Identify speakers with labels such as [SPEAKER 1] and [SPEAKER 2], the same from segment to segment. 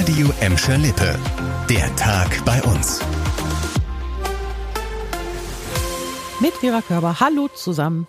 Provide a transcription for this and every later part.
[SPEAKER 1] Radio Emscher Lippe. Der Tag bei uns.
[SPEAKER 2] Mit Vera Körber. Hallo zusammen.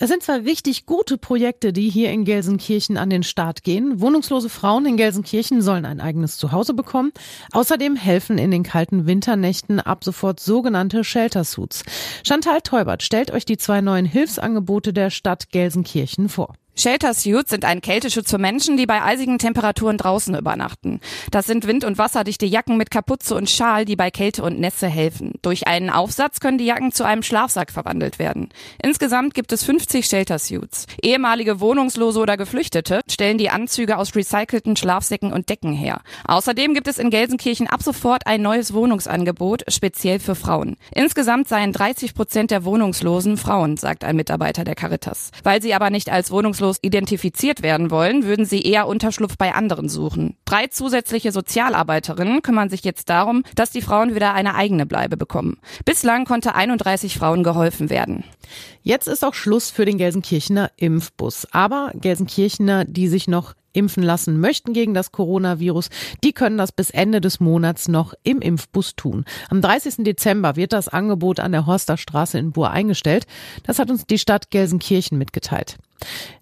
[SPEAKER 2] Es sind zwei richtig gute Projekte, die hier in Gelsenkirchen an den Start gehen. Wohnungslose Frauen in Gelsenkirchen sollen ein eigenes Zuhause bekommen. Außerdem helfen in den kalten Winternächten ab sofort sogenannte Shelter Suits. Chantal Teubert stellt euch die zwei neuen Hilfsangebote der Stadt Gelsenkirchen vor.
[SPEAKER 3] Shelter Suits sind ein Kälteschutz für Menschen, die bei eisigen Temperaturen draußen übernachten. Das sind wind- und wasserdichte Jacken mit Kapuze und Schal, die bei Kälte und Nässe helfen. Durch einen Aufsatz können die Jacken zu einem Schlafsack verwandelt werden. Insgesamt gibt es 50 Shelter Suits. Ehemalige Wohnungslose oder Geflüchtete stellen die Anzüge aus recycelten Schlafsäcken und Decken her. Außerdem gibt es in Gelsenkirchen ab sofort ein neues Wohnungsangebot, speziell für Frauen. Insgesamt seien 30 Prozent der Wohnungslosen Frauen, sagt ein Mitarbeiter der Caritas. Weil sie aber nicht als Wohnungslos hoffnungslos identifiziert werden wollen, würden sie eher Unterschlupf bei anderen suchen. Drei zusätzliche Sozialarbeiterinnen kümmern sich jetzt darum, dass die Frauen wieder eine eigene Bleibe bekommen. Bislang konnte 31 Frauen geholfen werden.
[SPEAKER 2] Jetzt ist auch Schluss für den Gelsenkirchener Impfbus. Aber Gelsenkirchener, die sich noch impfen lassen möchten gegen das Coronavirus, die können das bis Ende des Monats noch im Impfbus tun. Am 30. Dezember wird das Angebot an der Horsterstraße in Buhr eingestellt. Das hat uns die Stadt Gelsenkirchen mitgeteilt.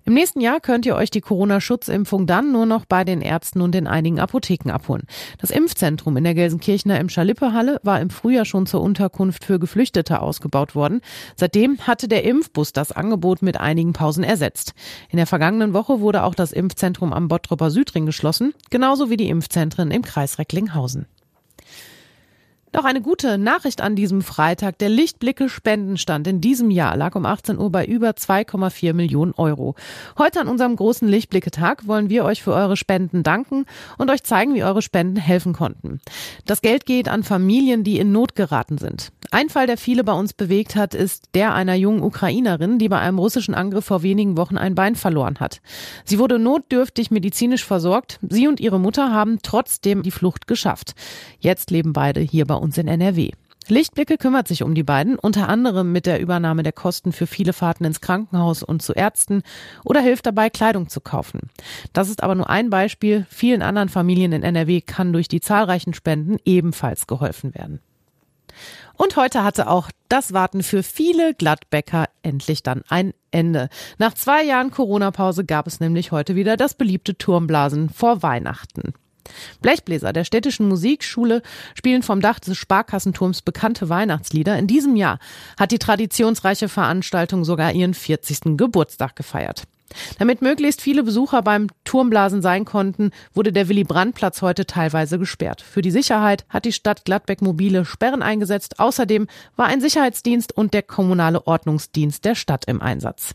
[SPEAKER 2] Im nächsten Jahr könnt ihr euch die Corona-Schutzimpfung dann nur noch bei den Ärzten und in einigen Apotheken abholen. Das Impfzentrum in der Gelsenkirchener im Schalippe-Halle war im Frühjahr schon zur Unterkunft für Geflüchtete ausgebaut worden. Seitdem hatte der Impfbus das Angebot mit einigen Pausen ersetzt. In der vergangenen Woche wurde auch das Impfzentrum am Bottroper Südring geschlossen, genauso wie die Impfzentren im Kreis Recklinghausen. Noch eine gute Nachricht an diesem Freitag. Der Lichtblicke Spendenstand in diesem Jahr lag um 18 Uhr bei über 2,4 Millionen Euro. Heute an unserem großen Lichtblicke-Tag wollen wir euch für eure Spenden danken und euch zeigen, wie eure Spenden helfen konnten. Das Geld geht an Familien, die in Not geraten sind. Ein Fall, der viele bei uns bewegt hat, ist der einer jungen Ukrainerin, die bei einem russischen Angriff vor wenigen Wochen ein Bein verloren hat. Sie wurde notdürftig medizinisch versorgt. Sie und ihre Mutter haben trotzdem die Flucht geschafft. Jetzt leben beide hier bei uns in NRW. Lichtblicke kümmert sich um die beiden, unter anderem mit der Übernahme der Kosten für viele Fahrten ins Krankenhaus und zu Ärzten oder hilft dabei, Kleidung zu kaufen. Das ist aber nur ein Beispiel. Vielen anderen Familien in NRW kann durch die zahlreichen Spenden ebenfalls geholfen werden. Und heute hatte auch das Warten für viele Gladbäcker endlich dann ein Ende. Nach zwei Jahren Corona-Pause gab es nämlich heute wieder das beliebte Turmblasen vor Weihnachten. Blechbläser der städtischen Musikschule spielen vom Dach des Sparkassenturms bekannte Weihnachtslieder. In diesem Jahr hat die traditionsreiche Veranstaltung sogar ihren 40. Geburtstag gefeiert. Damit möglichst viele Besucher beim Turmblasen sein konnten, wurde der Willy-Brandt-Platz heute teilweise gesperrt. Für die Sicherheit hat die Stadt Gladbeck mobile Sperren eingesetzt. Außerdem war ein Sicherheitsdienst und der kommunale Ordnungsdienst der Stadt im Einsatz.